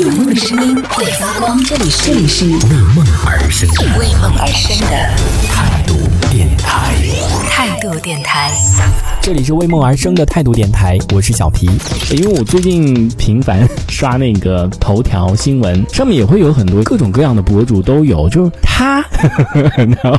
有梦的声音会发光，这里是这里是为梦而生的为梦而生的态度电台。态度电台。这里是为梦而生的态度电台，我是小皮。因为我最近频繁刷那个头条新闻，上面也会有很多各种各样的博主都有，就是他，然后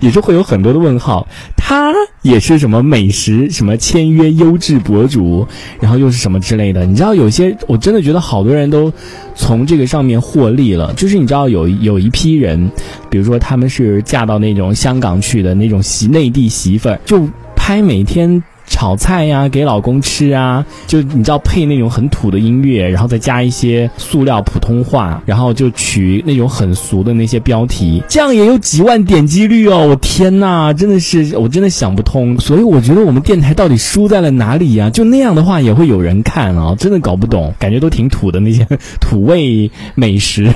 也是会有很多的问号。他也是什么美食什么签约优质博主，然后又是什么之类的。你知道有些我真的觉得好多人都从这个上面获利了，就是你知道有有一批人，比如说他们是嫁到那种香港去的那种媳内地媳妇儿，就拍每天。炒菜呀，给老公吃啊，就你知道配那种很土的音乐，然后再加一些塑料普通话，然后就取那种很俗的那些标题，这样也有几万点击率哦！我天呐，真的是我真的想不通，所以我觉得我们电台到底输在了哪里呀？就那样的话也会有人看啊，真的搞不懂，感觉都挺土的那些土味美食，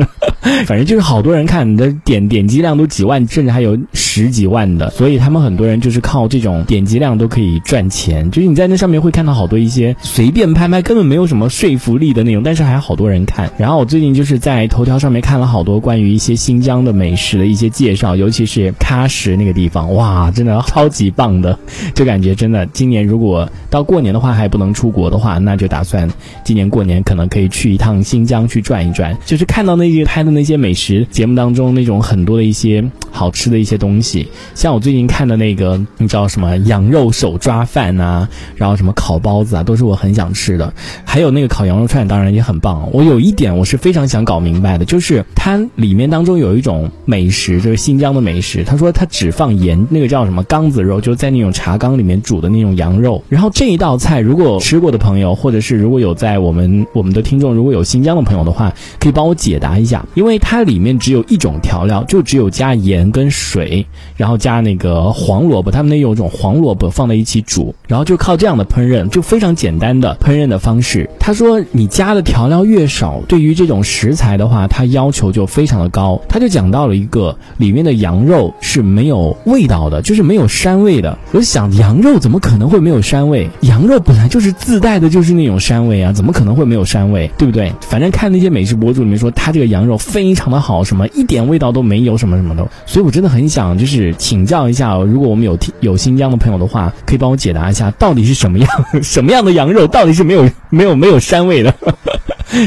反正就是好多人看，你的点点击量都几万，甚至还有十几万的，所以他们很多人就是靠这种点击量都可以。赚钱，就是你在那上面会看到好多一些随便拍拍，根本没有什么说服力的内容，但是还好多人看。然后我最近就是在头条上面看了好多关于一些新疆的美食的一些介绍，尤其是喀什那个地方，哇，真的超级棒的，就感觉真的今年如果到过年的话还不能出国的话，那就打算今年过年可能可以去一趟新疆去转一转，就是看到那些拍的那些美食节目当中那种很多的一些好吃的一些东西，像我最近看的那个，你知道什么羊肉手。抓饭啊，然后什么烤包子啊，都是我很想吃的。还有那个烤羊肉串，当然也很棒。我有一点我是非常想搞明白的，就是它里面当中有一种美食，就是新疆的美食。他说他只放盐，那个叫什么缸子肉，就是在那种茶缸里面煮的那种羊肉。然后这一道菜，如果吃过的朋友，或者是如果有在我们我们的听众如果有新疆的朋友的话，可以帮我解答一下，因为它里面只有一种调料，就只有加盐跟水，然后加那个黄萝卜，他们那有一种黄萝卜放在一。一起煮，然后就靠这样的烹饪，就非常简单的烹饪的方式。他说，你加的调料越少，对于这种食材的话，它要求就非常的高。他就讲到了一个里面的羊肉是没有味道的，就是没有膻味的。我想，羊肉怎么可能会没有膻味？羊肉本来就是自带的，就是那种膻味啊，怎么可能会没有膻味？对不对？反正看那些美食博主里面说，他这个羊肉非常的好，什么一点味道都没有，什么什么的。所以我真的很想就是请教一下，如果我们有听有新疆的朋友的话，可以。帮我解答一下，到底是什么样什么样的羊肉，到底是没有没有没有膻味的？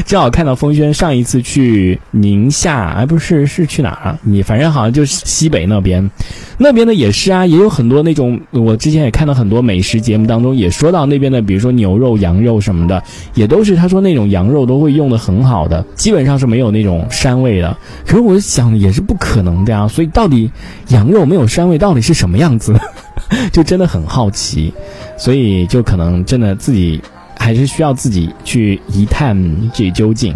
正好看到风轩上一次去宁夏，哎，不是是去哪儿啊？你反正好像就是西北那边，那边的也是啊，也有很多那种。我之前也看到很多美食节目当中也说到那边的，比如说牛肉、羊肉什么的，也都是他说那种羊肉都会用的很好的，基本上是没有那种膻味的。可是我想也是不可能的呀，所以到底羊肉没有膻味到底是什么样子？就真的很好奇，所以就可能真的自己还是需要自己去一探这究竟。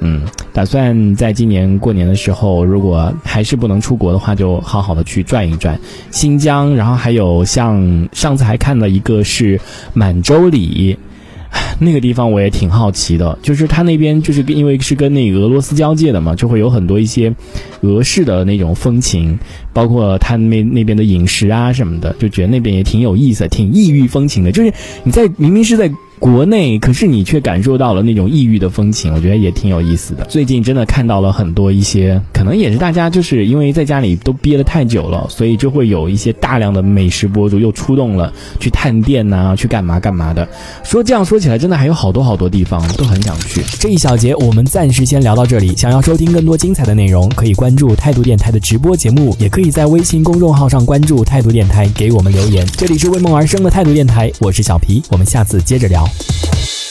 嗯，打算在今年过年的时候，如果还是不能出国的话，就好好的去转一转新疆，然后还有像上次还看了一个是满洲里。那个地方我也挺好奇的，就是它那边就是因为是跟那个俄罗斯交界的嘛，就会有很多一些俄式的那种风情，包括它那那边的饮食啊什么的，就觉得那边也挺有意思，挺异域风情的。就是你在明明是在。国内可是你却感受到了那种异域的风情，我觉得也挺有意思的。最近真的看到了很多一些，可能也是大家就是因为在家里都憋得太久了，所以就会有一些大量的美食博主又出动了，去探店呐，去干嘛干嘛的。说这样说起来，真的还有好多好多地方都很想去。这一小节我们暂时先聊到这里。想要收听更多精彩的内容，可以关注态度电台的直播节目，也可以在微信公众号上关注态度电台，给我们留言。这里是为梦而生的态度电台，我是小皮，我们下次接着聊。Tchau.